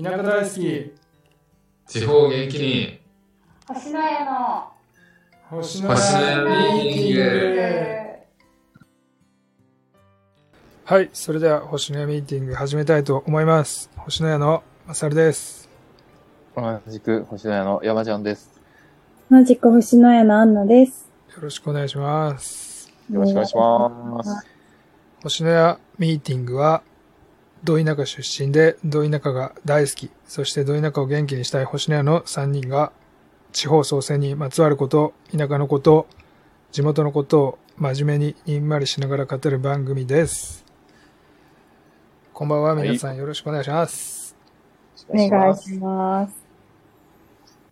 田舎大好き。地方元気に。星の家の。星の家ミーティング。はいそれでは星の家ミーティング始めたいと思います。星の家のまさるです。同じく星の屋の山ちゃんです。同じく星の家のアンナです。よろしくお願いします。よろしくお願いします。星の家ミーティングはど田舎出身でど田舎が大好き。そしてど田舎を元気にしたい星の家の3人が地方創生にまつわること田舎のこと地元のことを真面目ににんまりしながら語る番組です。こんばんは皆さんよろしくお願いします、お願いします。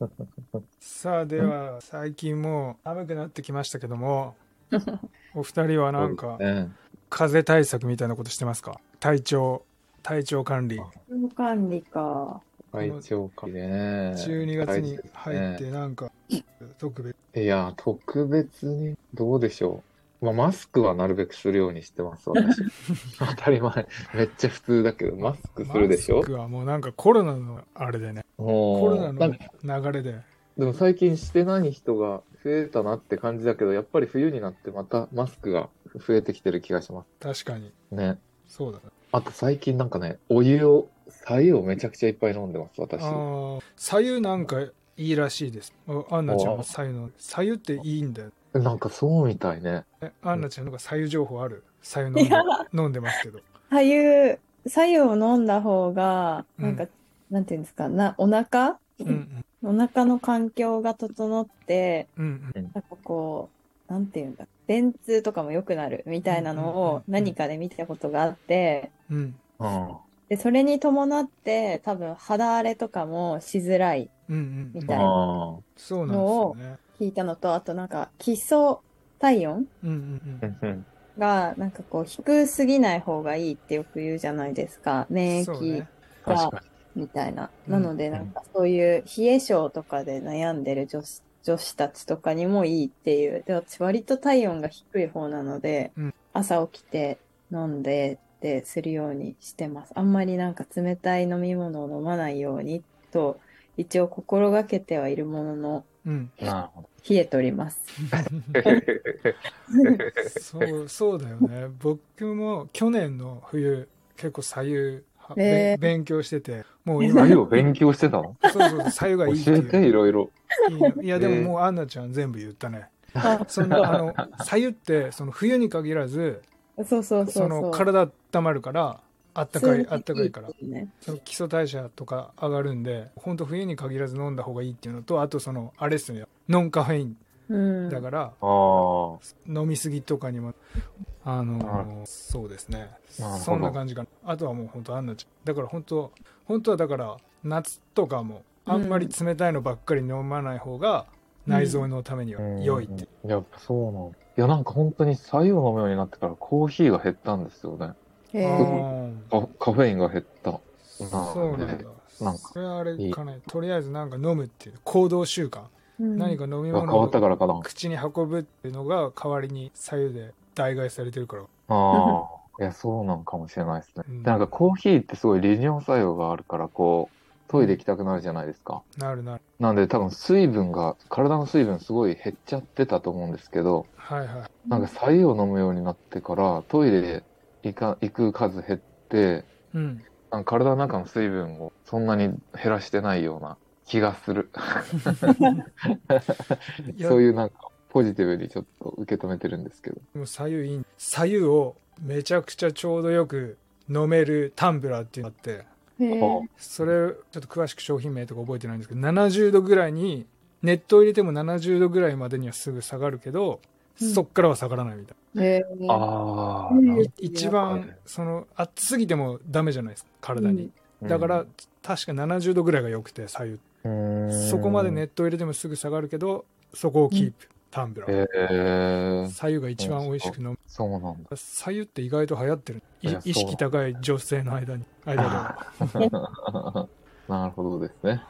さあでは最近もう寒くなってきましたけども お二人はなんかね、風邪対策みたいなことしてますか？体調体調管理管理か。体調管理ね。12月に入ってなんか特別いや、特別に、どうでしょう。まあ、マスクはなるべくするようにしてます、私。当たり前。めっちゃ普通だけど、マスクするでしょ？マスクはもうなんかコロナのあれでねもうコロナなんかの流れででも最近してない人が増えたなって感じだけど、やっぱり冬になってまたマスクが増えてきてる気がしま確かにすね。そうだねあと最近なんかね、お湯を、白湯をめちゃくちゃいっぱい飲んでます、私。あー左右なんかいいらしいです。あアンナちゃんは左右の左右っていいんだよ。なんかそうみたいね。えアンナちゃんなんか左右情報ある？左右飲んで飲んでますけど。左右、左右を飲んだ方が、うんなん。か、なんていうんですか、な、お腹？うんお腹の環境が整って、うんうん。なんかこう、なんていうんだ、便通とかも良くなるみたいなのうんうんうんを何かで見たことがあって、うんうん。で、それに伴って多分肌荒れとかもしづらいうんうんみたいなあそうなんですよね聞いたのと、あとなんか基礎体温うんうんあ。うんうん。がなんかこう低すぎない方がいいってよく言うじゃないですか。免疫そうね確かみたいな。うんなのでなんかそういう冷え性とかで悩んでる女子女子たちとかにもいいっていう。で、私割と体温が低い方なので、うん朝起きて飲んでってするようにしてます。あんまりなんか冷たい飲み物を飲まないようにと一応心がけてはいるもののうんに。なるほど。冷えております。そうそうだよね僕も去年の冬結構左右はえーべ勉強しててもう今左右を勉強してたの？そうそうそう左右がいいって教えて、いろいろ。いやでもえーもうアンナちゃん全部言ったねあそのあの左右ってその冬に限らずそうそうそうそ。の体温まるからあったかいあったかいから。基礎代謝とか上がるんで本当冬に限らず飲んだ方がいいっていうのとあとそのあれっすね。ノンカフェイン。うん。だからああ。飲みすぎとかにもあのそうですね。そんな感じかな。あとはもう本当アンナちゃんだから本当本当はだから夏とかもあんまり冷たいのばっかり飲まない方が内臓のためには良いって、うんやっぱそうなの。いや、なんか本当に白湯を飲むようになってからコーヒーが減ったんですよね。カカフェインが減った。そうなんだなんかそれはあれかねとりあえずなんか飲むっていう行動習慣、うん何か飲みが変物をわったからかな。口に運ぶっていうのが代わりに左右で代替されてるからああ。いや、そうなんかもしれないですね。うんでなんかコーヒーってすごい利尿作用があるから、こう、トイレ行きたくなるじゃないですか。なるなるなんで多分水分が、体の水分すごい減っちゃってたと思うんですけど、はいはいなんか白湯を飲むようになってから、トイレ行か行く数減って、うんなんか体の中の水分をそんなに減らしてないような気がする。そういうなんかポジティブにちょっと受け止めてるんですけど。でも左右いい左右をめちゃくちゃちょうどよく飲めるタンブラーっていうのがあってそれちょっと詳しく商品名とか覚えてないんですけど70度ぐらいに熱湯入れても70度ぐらいまでにはすぐ下がるけど、うん。そっからは下がらないみたいへー。ああ、一番その熱すぎてもダメじゃないですか体に、ほどだから、確か70度ぐらいが良くて左右。うん。そこまで熱湯入れてもすぐ下がるけどそこをキープ、タンブラー、へえ左右が一番美味しく飲むそうなんだ。左右って意外と流行ってる意識高い女性の間に間で なるほどですね。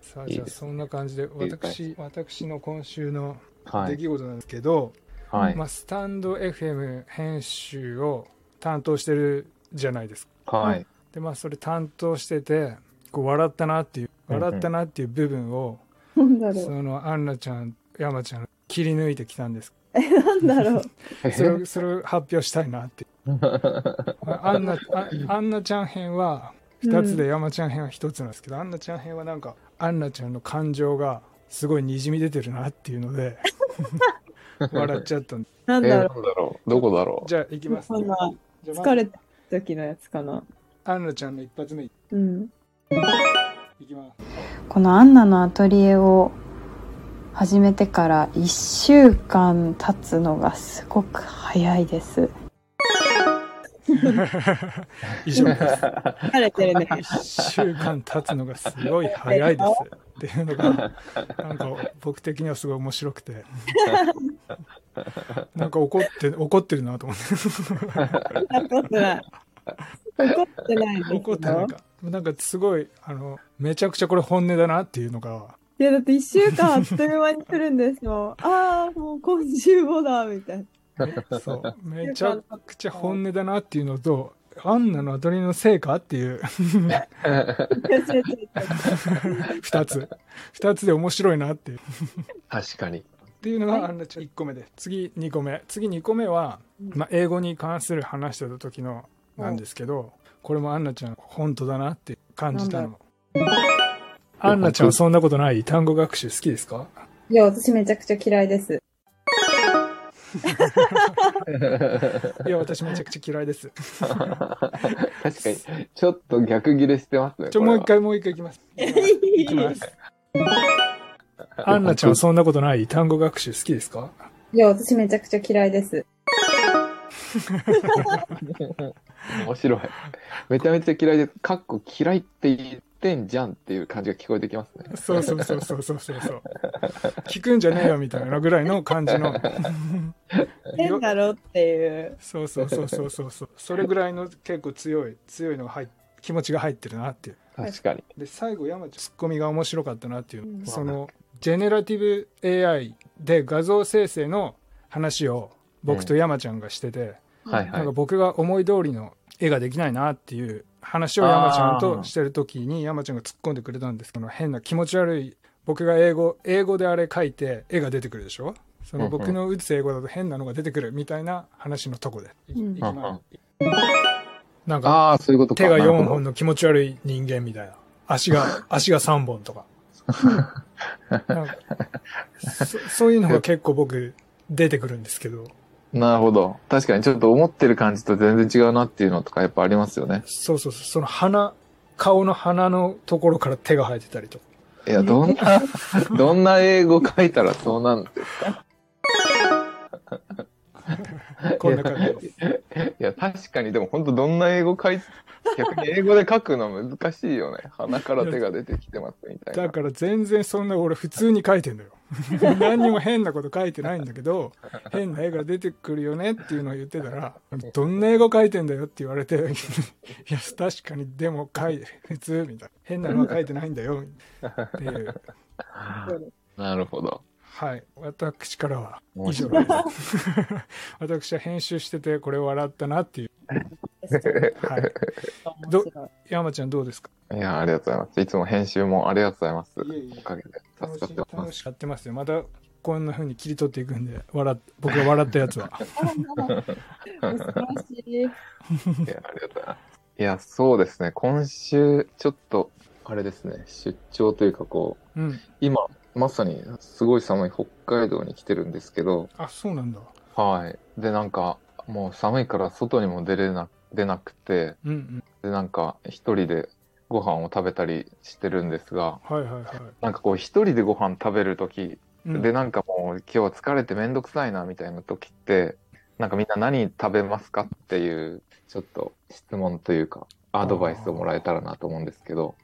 さあじゃあそんな感じで私私の今週のはい。出来事なんですけど、はい。まあ、スタンド FM 編集を担当してるじゃないですかはい。でまあそれ担当しててこう笑ったなっていう笑ったなっていう部分を。そうのアンナちゃん山ちゃん切り抜いてきたんです。え、なんだろう。それをそれを発表したいなって。アンナあアンナちゃん編は2つで山ちゃん編は1つなんですけど、アンナちゃん編はなんかアンナちゃんの感情がすごいにじみ出てるなっていうので 笑っちゃったんなんだろう。どこだろじゃあいきう。ます、そんな、じゃあま疲れた時のやつかな。アンナちゃんの一発目。いうん。きます。このアンナのアトリエを始めてから1週間経つのがすごく早いです。以上です疲れてるね。1週間経つのがすごい早いですっていうのがなんか僕的にはすごい面白くてなんか怒って怒ってるなと思って怒ってない。怒ってない。怒ってなんかなんかすごいあのめちゃくちゃこれ本音だなっていうのがいや、だって1週間あっという間に来るんですよ。ああ、もう今週もだ、みたいな。そう。めちゃくちゃ本音だなっていうのとアンナのアトリエの成果っていう。2つ。2つで面白いなっていう。確かに。っていうのがアンナちゃん1個目で。次2個目。次2個目は、まあ、英語に関する話してた時のなんですけどこれもアンナちゃん本当だなって感じたなんのアンナちゃんはそんなことない？単語学習好きですか？いや、私めちゃくちゃ嫌いです。いや私めちゃくちゃ嫌いです確かに、ちょっと逆ギレしてますね。ちょもう一回もう一回いきますいきます アンナちゃんはそんなことない？単語学習好きですか？いや、私めちゃくちゃ嫌いです。面白い。めちゃめちゃ嫌いで、かっこ嫌いって言ってんじゃんっていう感じが聞こえてきますね。そうそうそうそうそうそうそう聞くんじゃねえよみたいなぐらいの感じの変だろっていう。そうそうそうそうそうそうそれぐらいの結構強い強いのが入っ気持ちが入ってるなっていう確かに。で最後山ちゃんツッコミが面白かったなっていう、うんそのジェネラティブ AI で画像生成の話を僕と山ちゃんがしてて、はいはいなんか。僕が思い通りの絵ができないなっていう話を山ちゃんとしてる時に山ちゃんが突っ込んでくれたんですけど変な気持ち悪い僕が英語英語であれ書いて絵が出てくるでしょその僕の打つ英語だと変なのが出てくるみたいな話のとこで、なんかああ、そういうことか。手が4なるほど本の気持ち悪い人間みたいな足が足が3本とかそそういうのが結構僕出てくるんですけどなるほど。確かにちょっと思ってる感じと全然違うなっていうのとかやっぱありますよね。そうそうそうその鼻顔の鼻のところから手が生えてたりとかいや、どんな、どんな英語書いたらそうなんですか？こんな感じですいや、確かにでも本当どんな英語書い、逆に英語で書くの難しいよね。鼻から手が出てきてますみたいな。だから全然そんな俺普通に書いてんのよ 何にも変なこと書いてないんだけど変な絵が出てくるよねっていうのを言ってたらどんな英語書いてんだよって言われて いや確かにでも書いて普通みたいな変なのは書いてないんだよっていうなるほど。はい私からは以上です 私は編集しててこれ笑ったなっていう はいど山ちゃんどうですか？いや、ありがとうございます。いつも編集もありがとうございます。いえいえおかげで助かってます。楽しくやってますよまたこんな風に切り取っていくんで笑っ僕が笑ったやつは恐ろしい。いや、ありがとうございます。いや、そうですね。今週、ちょっと、あれですね、出張というかこう、うん今、まさにすごい寒い北海道に来てるんですけど、あそうなんだ。はい。で、なんか、もう寒いから外にも出れな、出なくて、うんうん。で、なんか、一人でご飯を食べたりしてるんですが、はいはいはい。なんかこう、一人でご飯食べるとき、うん。で、なんかもう、今日疲れてめんどくさいな、みたいな時って、なんかみんな何食べますかっていう、ちょっと質問というか、アドバイスをもらえたらなと思うんですけど。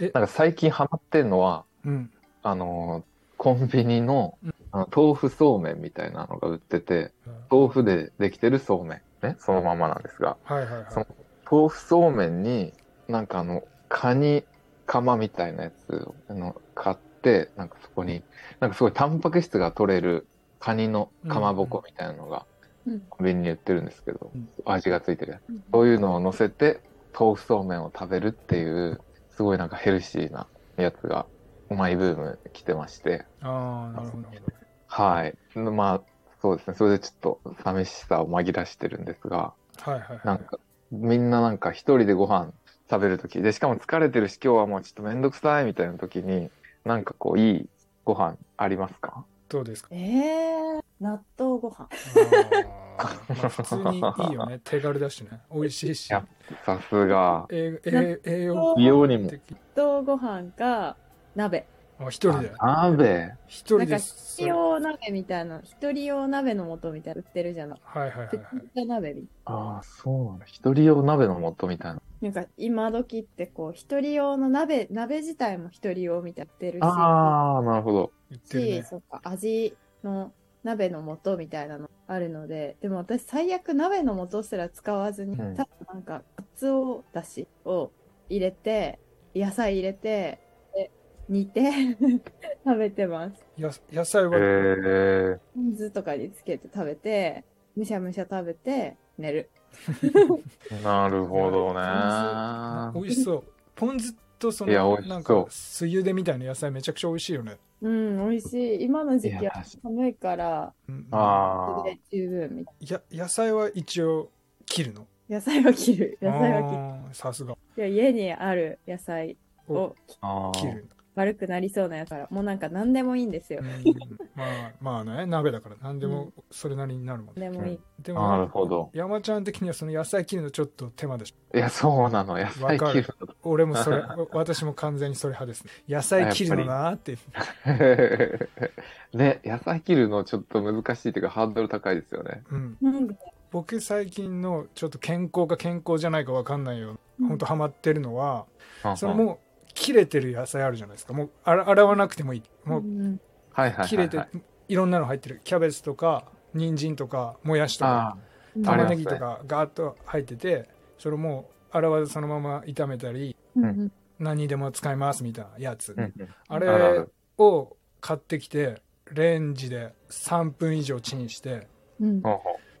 え、なんか最近ハマってんのは、うんあのー、コンビニのうん。あの豆腐そうめんみたいなのが売ってて、豆腐でできてるそうめん、ね、そのままなんですが、はいはいはい。その豆腐そうめんに、なんかあの、カニカマみたいなやつをあの買って、なんかそこに、なんかすごいタンパク質が取れるカニのかまぼこみたいなのがうん。コンビニに売ってるんですけどうん、味がついてるやつ。そういうのを乗せて、豆腐そうめんを食べるっていう、すごいなんかヘルシーなやつが、マイブーム来てまして、ああ、なるほど。はい。まあ、そうですね。それでちょっと寂しさを紛らしてるんですが、はいはいはい。なんか、みんななんか一人でご飯食べるとき、で、しかも疲れてるし、今日はもうちょっとめんどくさいみたいなときに、なんかこう、いいご飯ありますか？どうですか？えー、納豆ご飯。まあ普通にいいよね。手軽だしね。美味しいし。やさすが。ええ栄養美容にも。的。納豆ご飯か鍋。あ、一人で。鍋？一人なんか。一人用鍋みたいな、一人用鍋の素みたいなの売ってるじゃない。はいはいはいちはい。っ鍋みたいああ、そうなんだ。一人用鍋の素みたいな。な。なんか今時ってこう、一人用の鍋、鍋自体も一人用みたいなの売ってるし、ああ、なるほど。し、言ってるね。そうか、味の鍋の素みたいなのあるので、でも私最悪鍋の素すら使わずに、うんただなんか、かつおだしを入れて、野菜入れて、で煮て 食べてます。や野菜へは、え。ポン酢とかにつけて食べて、むしゃむしゃ食べて、寝る。なるほどね。美味しそう。ポン酢とその、なんか、酢茹でみたいな野菜めちゃくちゃ美味しいよね。うん、美味しい。今の時期は寒いから、うんあそれで十分みたいや野菜は一応切るの？な。野菜は切る。野菜は切る。あーさすが。いや家にある野菜をあ。あ切る。悪くなりそうなやつから、もうなんか何でもいいんですよう。ん まあ、まあね、鍋だから何でもそれなりになるもんね。何でもいい。であ。なるも、ほど。山ちゃん的にはその野菜切るのちょっと手間でしょ。いや、そうなの。野菜切る俺もそれ、私も完全にそれ派ですね。野菜切るのなーって。の。ね、野菜切るのちょっと難しいっていうか、ハードル高いですよね。うん。僕最近のちょっと健康か健康じゃないかわかんないよ。ほんとハマってるのは、そのもう切れてる野菜あるじゃないですか。もう洗洗わなくてもいい。もううんはいはいはいはい。切れて、いろんなの入ってる。キャベツとか、人参とか、もやしとか、うん玉ねぎとかガーッと入ってて、それをもう洗わずそのまま炒めたり、うんうん何にでも使いますみたいなやつ。うんうんあれるを買ってきて、レンジで3分以上チンして、うん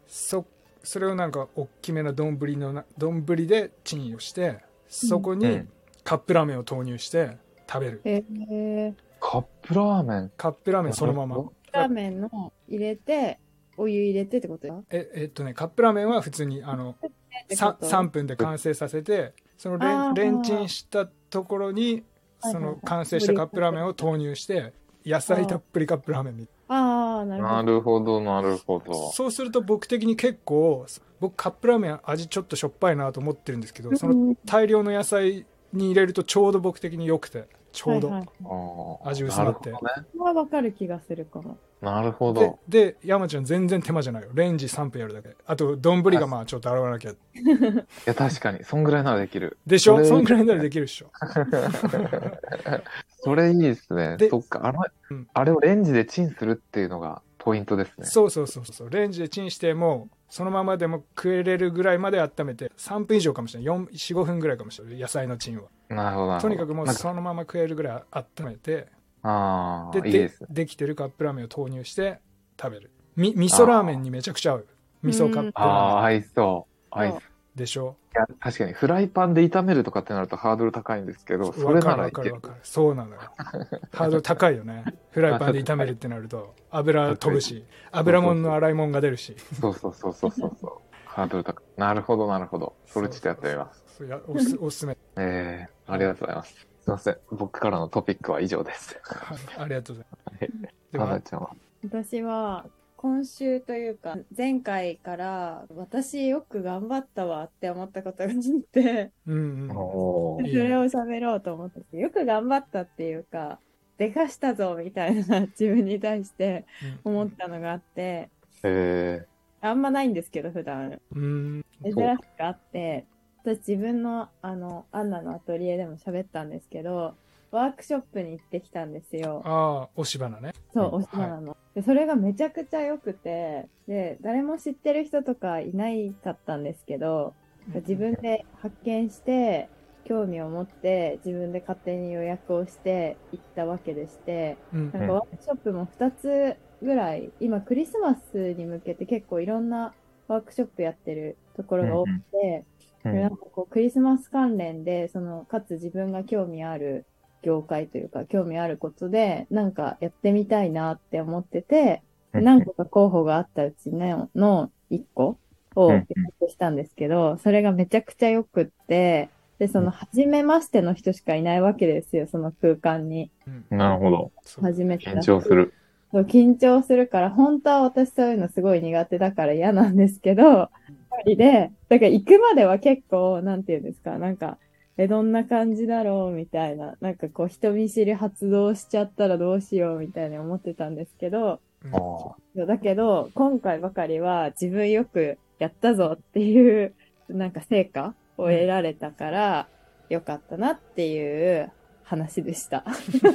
そそれをなんか大きめな丼のな丼でチンをしてそこにうんカップラーメンを投入して食べる、えー、カップラーメン？カップラーメンそのまま。ラーメンの入れて、お湯入れてってこと？だええっとねカップラーメンは普通にあのさ 3, 分で完成させてそのレンレンチンしたところにその完成したカップラーメンを投入して野菜たっぷりカップラーメンみああ、なるほなど。るほど、なるほど。そうすると僕的に結構僕カップラーメン味ちょっとしょっぱいなと思ってるんですけどそのうん大量の野菜に入れるとちょうど僕的に良くてちょうど、はいはい。あー。味薄まって。なはわかる気がするかも。なるほでど。で山ちゃん全然手間じゃないよ。レンジ3分やるだけ。あと丼がまあちょっと洗わなきゃ。いや、確かに、そんぐらいならできる。でしょ？そんぐらいならできるっしょ。それいいですね。で。そっか、あのうん、あれをレンジでチンするっていうのがポイントですね。そうそうそうそう。レンジでチンしてもそのままでも食えれるぐらいまで温めて3分以上かもしれない45分ぐらいかもしれない野菜のチンはなるほど。とにかくもうそのまま食えるぐらい温めてああ、でいいで。できてるカップラーメンを投入して食べるみ味噌ラーメンにめちゃくちゃ合う味噌カップああ、ラーメン合いそう。合いそう。でしょ？いや、確かに、フライパンで炒めるとかってなるとハードル高いんですけど、それならいけるわかるわ。かるそうなのよハードル高いよねフライパンで炒めるってなると 油飛ぶし油もんの洗いもんが出るしそうそうそうそうそうそう。ハードル高い。なるほど、なるほど。それちょっとやってみます。そうやおすおすすめええありがとうございます。すいません。僕からのトピックは以上です。はいありがとうございますはちゃんは？私は、今週というか、前回から、私よく頑張ったわって思ったことがあって、それを喋ろうと思ってて、よく頑張ったっていうか、でかしたぞみたいな自分に対してうん。思ったのがあって、えあんまないんですけど、普段。うん。珍しくあって、私自分の、あの、アンナのアトリエでも喋ったんですけど、ワークショップに行ってきたんですよ。ああ押し花ね。そう、うんおしまなの、で。それがめちゃくちゃ良くて、で、誰も知ってる人とかいないかったんですけど、自分で発見して、興味を持って、自分で勝手に予約をして行ったわけでして、うんなんかワークショップも2つぐらい、今クリスマスに向けて結構いろんなワークショップやってるところが多くて、なんかこうクリスマス関連で、その、かつ自分が興味ある業界というか、興味あることで、なんかやってみたいなって思ってて、で何個か候補があったうちのの1個をうんピックアップしたんですけど、それがめちゃくちゃ良くって、で、その、初めましての人しかいないわけですよ、その空間に。うんなるほど。初めて緊張する。そう緊張するから、本当は私そういうのすごい苦手だから嫌なんですけど、一人で、だから行くまでは結構、なんていうんですか、なんか、え、どんな感じだろう？みたいな、なんかこう人見知り発動しちゃったらどうしようみたいに思ってたんですけど、うんあそうだけど、今回ばかりは自分よくやったぞっていう、なんか成果を得られたから、よかったなっていう話でした。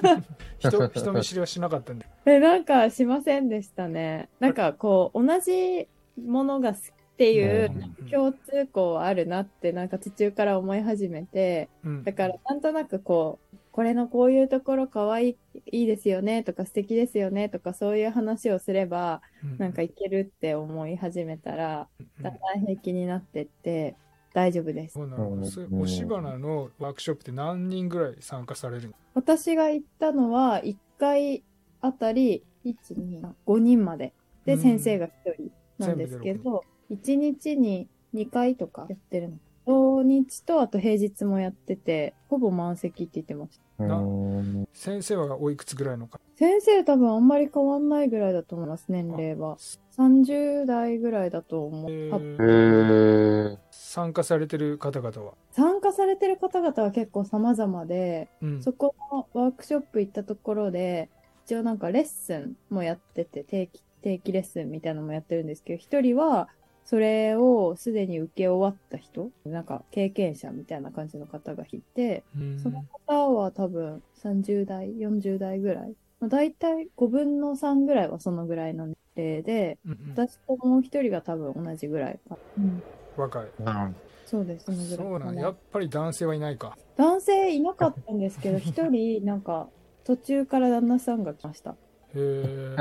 人人見知りはしなかったんだよ。え、なんかしませんでしたね。なんかこう、同じものが好きっていううん。共通項はあるなって、なんか途中から思い始めて、うん。だからなんとなくこう、これのこういうところかわいい、いいですよねとか素敵ですよねとかそういう話をすれば、なんかいけるって思い始めたら、うん。だんだん平気になってって、大丈夫です。そ。うなのワークショップって何人ぐらい参加されるの？私が行ったのは、1回あたり、1、2、5人まで。で、うん。先生が1人なんですけど、1日に2回とかやってるの。土日と、あと平日もやってて、ほぼ満席って言ってました。先生はおいくつぐらいのか？先生多分あんまり変わんないぐらいだと思います、年齢は。30代ぐらいだと思う。へーー参加されてる方々は、参加されてる方々は結構様々で、うんそこのワークショップ行ったところで、一応なんかレッスンもやってて、定期、定期レッスンみたいなのもやってるんですけど、一人はそれをすでに受け終わった人、なんか経験者みたいな感じの方がいて、うんその方は多分30代、40代ぐらい。まあ、大体5分の3ぐらいはそのぐらいの年齢で、うんうん私ともう一人が多分同じぐらいか。うん、若いなんそうです、そのぐらいかな。そうなんやっぱり男性はいないか男性いなかったんですけど、一人、なんか、途中から旦那さんが来ました。へえ、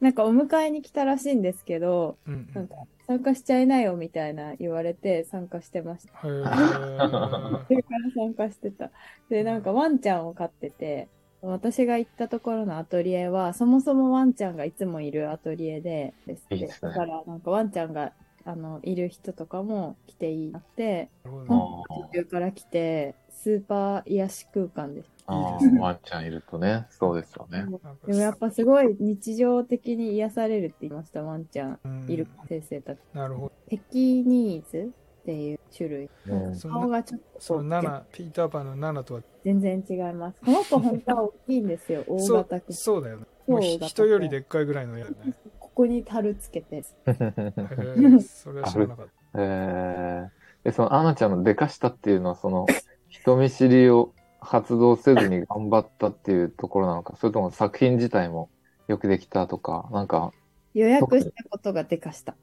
なんかお迎えに来たらしいんですけど、うんなんか参加しちゃいなよみたいな言われて参加してました。それから参加してた。で、なんかワンちゃんを飼ってて、私が行ったところのアトリエは、そもそもワンちゃんがいつもいるアトリエでですねだから、なんかワンちゃんが、あの、いる人とかも来ていいなって、途中から来て、スーパー癒し空間です。あいいですねワンちゃんいるとね、そうですよね。でもやっぱすごい日常的に癒されるって言いました、ワンちゃん。うんいる先生たち。なるほどペキニーズっていう種類。うんそ顔がちょっとそこうの7ピーターパンの7とは全然違います。この子本当は大きいんですよ、大 そう型くん。そうだよねもう人よりでっかいぐらいのやつねここに樽つけて。それは知らなかったえー、で、その、アナちゃんのでかしたっていうのは、その、人見知りを発動せずに頑張ったっていうところなのか、それとも作品自体もよくできたとか、なんか、予約したことがでかした。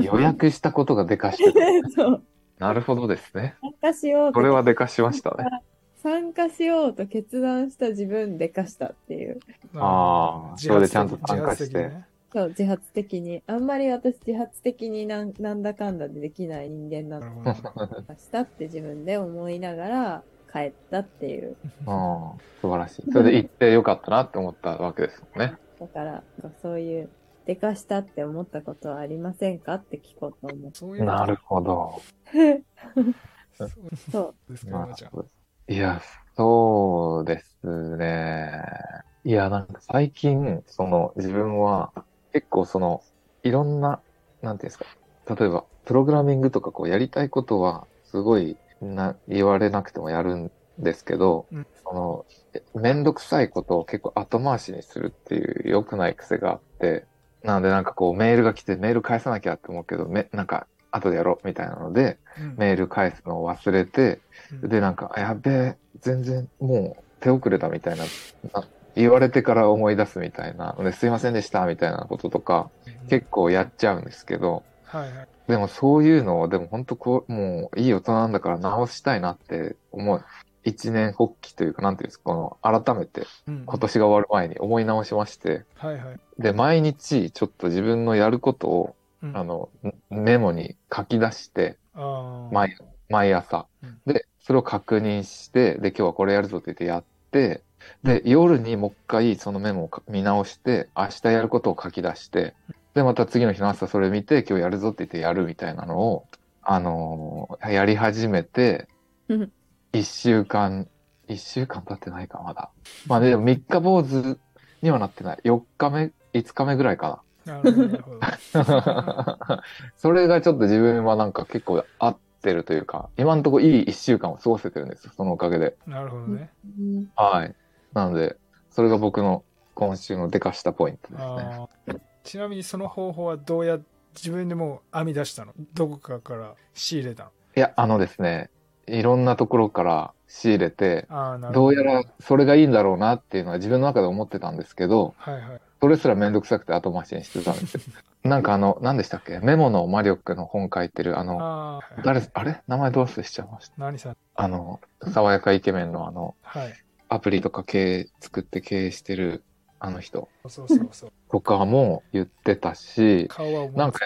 予約したことがでかしてた。そう。なるほどですね。参加しようとそれはでかしましたね。参加しようと決断した自分でかしたっていう。ああ、それでちゃんと参加して。自発的にねそう、自発的に。あんまり私自発的になんなんだかんだでできない人間な なのるほど したって自分で思いながら帰ったっていう。ああ、素晴らしい。それで行ってよかったなって思ったわけですもんね。だから、そういう、でかしたって思ったことはありませんかって聞こうと思って。そういうなるほど。そう。ですかいや、そうですね。いや、なんか最近、その自分は結構その、いろんな、なんていうんですか、例えば、プログラミングとかこうやりたいことは、すごいな、言われなくてもやるんですけど、うん。その、えめんどくさいことを結構後回しにするっていう良くない癖があって、なのでなんかこうメールが来てメール返さなきゃって思うけど、め、なんか後でやろうみたいなので、うん。メール返すのを忘れて、うん。で、なんか、あやべえ、全然もう手遅れだみたいな、な言われてから思い出すみたいな、ですいませんでしたみたいなこととか、結構やっちゃうんですけど、はいはいでもそういうのを、でも本当こう、もういい大人なんだから直したいなって思う。一年発起というか、なんていうんですか、この、改めてうん今年が終わる前に思い直しまして、はいはい。で、毎日ちょっと自分のやることを、うん。あの、メモに書き出して、毎毎朝。うん。で、それを確認して、で、今日はこれやるぞって言ってやって、で、夜にもう一回そのメモを見直して、明日やることを書き出して、で、また次の日の朝それ見て、今日やるぞって言ってやるみたいなのを、あのーやり始めてうん、一週間、一週間経ってないか、まだ。まあでも三日坊主にはなってない。4日目、5日目ぐらいかなるほど、なるほど。な。それがちょっと自分はなんか結構合ってるというか、今のところいい一週間を過ごせてるんですよ、そのおかげで。なるほどね。うんはい。なので、それが僕の今週のデカしたポイントですね。あーちなみにその方法はどうや自分でもう編み出したの？どこかから仕入れたの？いや、あのですね、いろんなところから仕入れて、ど。どうやらそれがいいんだろうなっていうのは自分の中で思ってたんですけど、はいはい。それすらめんどくさくて後回しにしてたんですよ。なんかあの、何でしたっけ？メモの魔力の本書いてる、あの、誰、あれ？名前どう忘れしちゃいました？何さん？あの、爽やかイケメンのあの、はい。アプリとか経営、作って経営してるあの人そうそうそう。とかも言ってたし、なんか、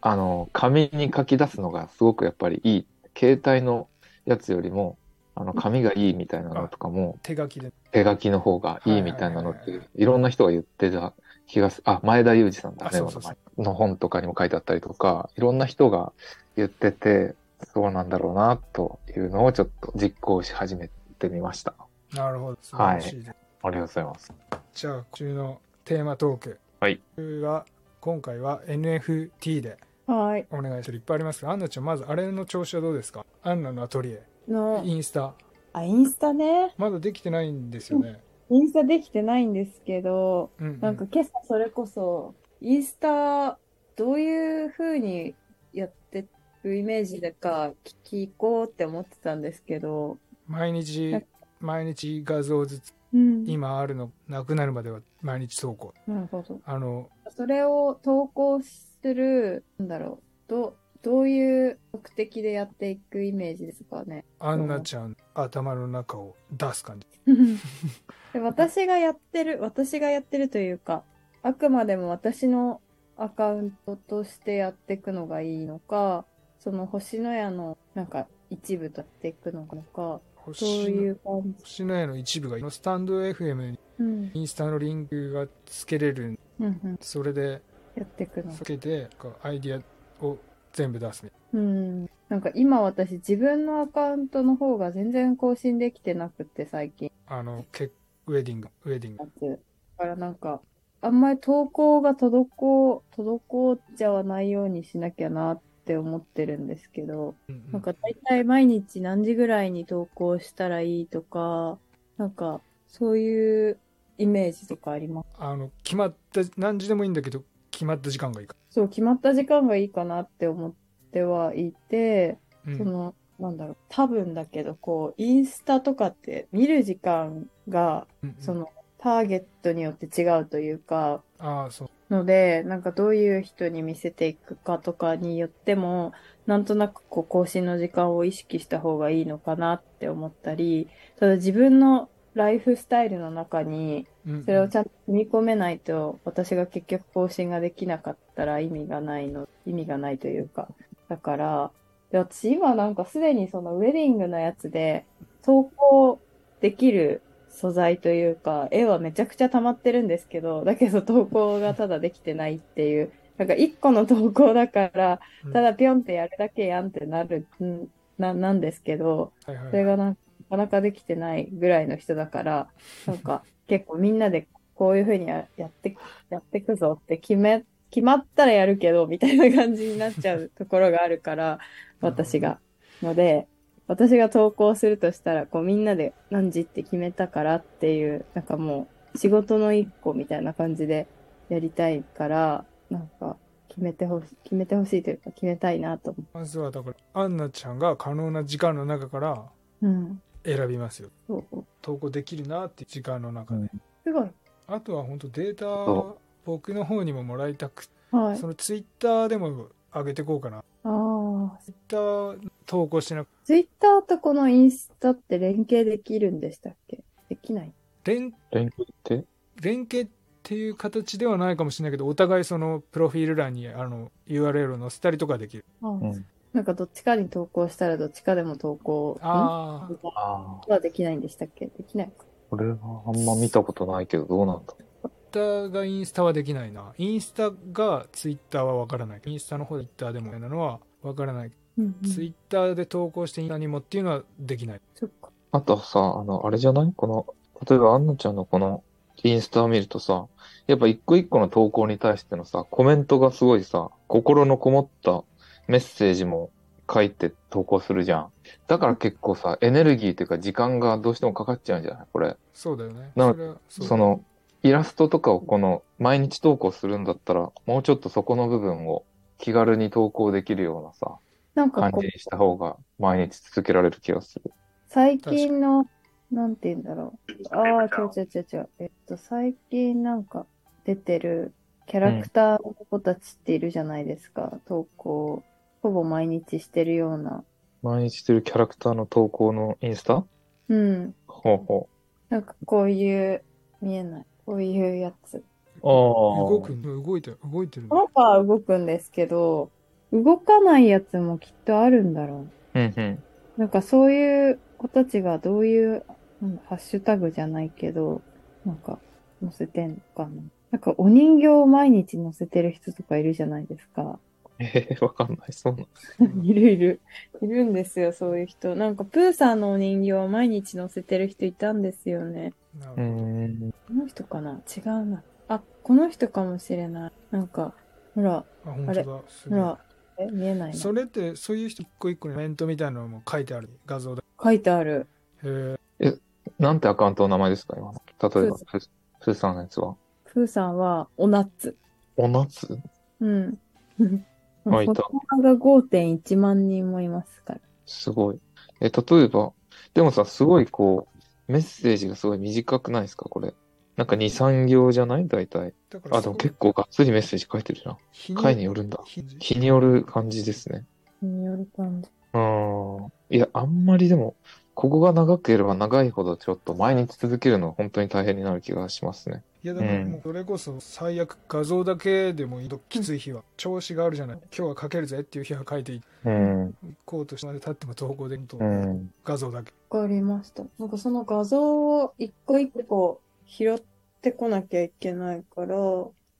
あの、紙に書き出すのがすごくやっぱりいい。携帯のやつよりも、あの、紙がいいみたいなのとかも、手書きで。手書きの方がいいみたいなのっはいはいはいて、いろんな人が言ってた気がすあ、前田裕二さんだね、の本とかにも書いてあったりとか、いろんな人が言ってて、そうなんだろうな、というのをちょっと実行し始めてみました。なるほど。素晴らしいです。ありがとうございます。じゃあ、今週のテーマトーク。はい。は、今回は NFT ではい。お願いする。いっぱいありますけど、アンナちゃん、まずあれの調子はどうですか？アンナのアトリエ。の、インスタ。あ、インスタね。まだできてないんですよね。インスタできてないんですけど、うん、うん。なんか今朝それこそ、インスタ、どういう風にやってるイメージでか聞こうって思ってたんですけど、毎日、毎日画像ずつ、うん。今あるの、なくなるまでは毎日投稿。なるほど。あの、それを投稿する、なんだろう、ど、どういう目的でやっていくイメージですかね？アンナちゃん、頭の中を出す感じ。で私がやってる、私がやってるというか、あくまでも私のアカウントとしてやっていくのがいいのか、その星のやのなんか一部とやっていくのか、星う感じ。星の絵の一部が、スタンド FM にうん。インスタのリンクがつけれる。うんうん。それで、やっていくのつ。けて、アイディアを全部出すみたいうん。なんか今私自分のアカウントの方が全然更新できてなくて最近。な。あの、ケウェディング、ウェディング。だからなんか、あんまり投稿が滞、滞っちゃわないようにしなきゃなって思ってるんですけど、うんうんなんか大体毎日何時ぐらいに投稿したらいいとか、なんかそういうイメージとかあります？あの、決まった、何時でもいいんだけど、決まった時間がいいか。そう、決まった時間がいいかなって思ってはいて、うんその、なんだろう、多分だけど、こう、インスタとかって見る時間が、うんうんその、ターゲットによって違うというか、ああ、そう。ので、なんかどういう人に見せていくかとかによっても、なんとなくこう更新の時間を意識した方がいいのかなって思ったり、ただ自分のライフスタイルの中に、うんうんそれをちゃんと組み込めないと、私が結局更新ができなかったら意味がないの、意味がないというか。だから、で私今なんかすでにそのウェディングのやつで投稿できる素材というか、絵はめちゃくちゃ溜まってるんですけど、だけど投稿がただできてないっていう、なんか一個の投稿だから、うん。ただピョンってやるだけやんってなる、んな、なんですけど、はいはい。それがなんかなかできてないぐらいの人だから、なんか結構みんなでこういう風にややって、やってくぞって決め、決まったらやるけど、みたいな感じになっちゃうところがあるから、私が。ので、私が投稿するとしたら、こうみんなで何時って決めたからっていう、なんかもう仕事の一個みたいな感じでやりたいから、なんか決めてほしい、決めてほしいというか決めたいなと思う。まずはだから、アンナちゃんが可能な時間の中からうん。選びますよ。そう。投稿できるなっていう時間の中で。すごい。あとは本当データそ、僕の方にももらいたくはいそ。のツイッターでも上げていこうかな。ああ。ツイッター投稿してなくツイッターとこのインスタって連携できるんでしたっけ？できない？連連携って？連携っていう形ではないかもしれないけど、お互いそのプロフィール欄にあの URL を載せたりとかできる。ああ、うんなんかどっちかに投稿したらどっちかでも投稿あはできないんでしたっけ？できないか？これはあんま見たことないけど、どうなんだツイッターがインスタはできないな。インスタがツイッターはわからない。インスタの方でツイッターでもなのはわからない。うんうんツイッターで投稿してインスタにもっていうのはできない。そっか。あとさ、あの、あれじゃない？この、例えばアンナちゃんのこのインスタを見るとさ、やっぱ一個一個の投稿に対してのさ、コメントがすごいさ、心のこもったメッセージも書いて投稿するじゃん。だから結構さ、エネルギーっていうか時間がどうしてもかかっちゃうんじゃない？これ。そうだよね。なそれはそうその、イラストとかをこの、毎日投稿するんだったら、もうちょっとそこの部分を気軽に投稿できるようなさ、なんかこう感じにした方が毎日続けられる気がする。最近の、なんて言うんだろう。ああ、違う違う違う違う。えっと、最近なんか出てるキャラクターの子たちっているじゃないですか。投稿、ほぼ毎日してるような。毎日してるキャラクターの投稿のインスタ？うん。ほうほなんかこういう、見えない。こういうやつ。う。ああ。動く、動いてる、動いてる。この子は動くんですけど、動かないやつもきっとあるんだろう。うんうん。なんかそういう子たちがどういう、なんだハッシュタグじゃないけど、なんか載せてんのかな。なんかお人形を毎日載せてる人とかいるじゃないですか。ええわかんない。そうなの。いるいる。いるんですよ、そういう人。なんかプーさんのお人形を毎日載せてる人いたんですよね。うなるほどーん。この人かな？違うな。あ、この人かもしれない。なんか、ほら、あ、本当だ。すごいほら、え、見えないな。それって、そういう人一個一個にコメントみたいなのも書いてある画像で。書いてある。へなんてアカウントの名前ですか？今の。例えば、ふふ、ふさんのやつは。プーさんは、おナッツ。おなつ？うん。あいたが5.1万人もいますから。すごい。え、例えば、でもさ、すごいこう、メッセージがすごい短くないですか？これ。なんか2、3行じゃない？大体。だからあ、でも結構がっつりメッセージ書いてるじゃん。日回によるんだ。日日による感じですね。による感じ。うん。いや、あんまりでも、ここが長ければ長いほどちょっと毎日続けるのは本当に大変になる気がしますね。いやだからうんもうそれこそ最悪画像だけでもいいときつい日は調子があるじゃない今日は書けるぜっていう日は書いていうん。こうとしてまで経っても投稿できるとうん。画像だけわかりました。なんかその画像を一個一個拾ってこなきゃいけないから、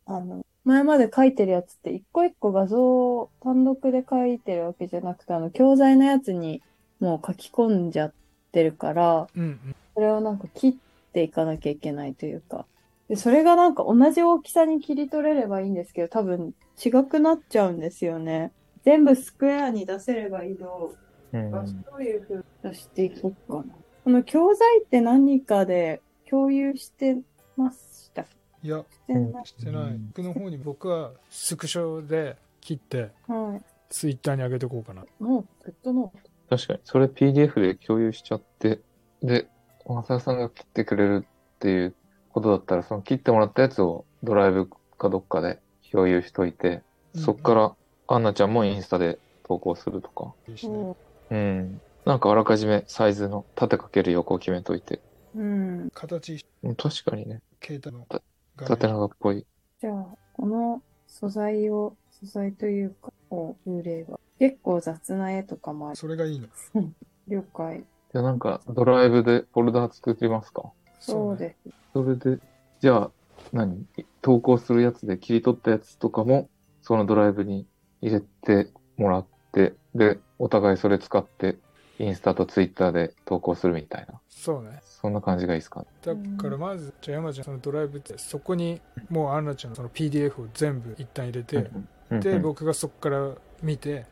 あの、前まで書いてるやつって一個一個画像を単独で書いてるわけじゃなくて、あの、教材のやつにもう書き込んじゃってるから、うんうんそれをなんか切っていかなきゃいけないというか。で、それがなんか同じ大きさに切り取れればいいんですけど、多分違くなっちゃうんですよね。全部スクエアに出せればいいのうん。どういう風に出していこうかな。この教材って何かで共有してましたいやしてない。してない僕の方に僕はスクショで切ってはツイッターに上げておこうかないもう、グッドノー確かに。それ PDF で共有しちゃって、で、マサルさんが切ってくれるっていうことだったら、その切ってもらったやつをドライブかどっかで共有しといて、そっからアンナちゃんもインスタで投稿するとか。ト。もうん。なんかあらかじめサイズの縦かける横を決めといて。う、うん。形うん確かにね。携帯の画縦面長っぽい。じゃあ、この素材を、素材というか、を売れば。結構雑な絵とかもある。それがいいの 了解。じゃあなんかドライブでフォルダー作りますかそうねです。それで、じゃあ、何？投稿するやつで切り取ったやつとかも、そのドライブに入れてもらって、で、お互いそれ使って、インスタとツイッターで投稿するみたいな。そうねそんな感じがいいですかだからまずじゃあ山ちゃんそのドライブってそこにもうアンナちゃんのその PDF を全部一旦入れて、で、僕がそこから見て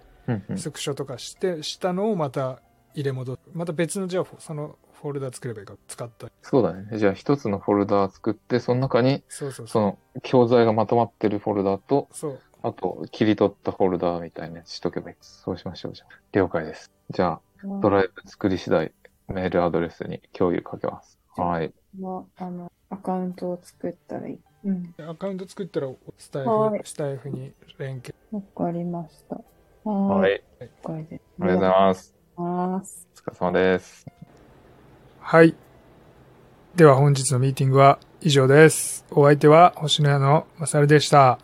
スクショとかしてしたのをまた入れ戻るまた別のじゃあそのフォルダ作ればいいか使ったそうだね。じゃあ一つのフォルダー作って、その中に、そうそうその教材がまとまってるフォルダーと、そうあと、切り取ったフォルダーみたいなやつしとけばいい。そうしましょう、じゃあ。了解です。じゃあ、ドライブ作り次第、メールアドレスに共有かけます。はい。まあ、あの、アカウントを作ったらいい。うん。アカウント作ったらスタイはいフスタイフに連携わかりました。ははい。ありがとうございます。ます。お疲れ様です。はいでは本日のミーティングは以上ですお相手は星の屋のまさるでした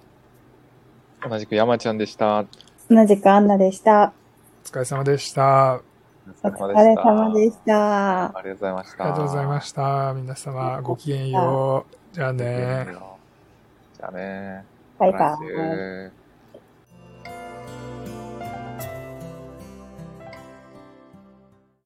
同じく山ちゃんでした。同じくアンナでした。疲れ様でした。お疲れ様でした。ありがとうございました。ありがとうございました。皆様、ごきげんよう。じゃあね。じゃあね。バイバイ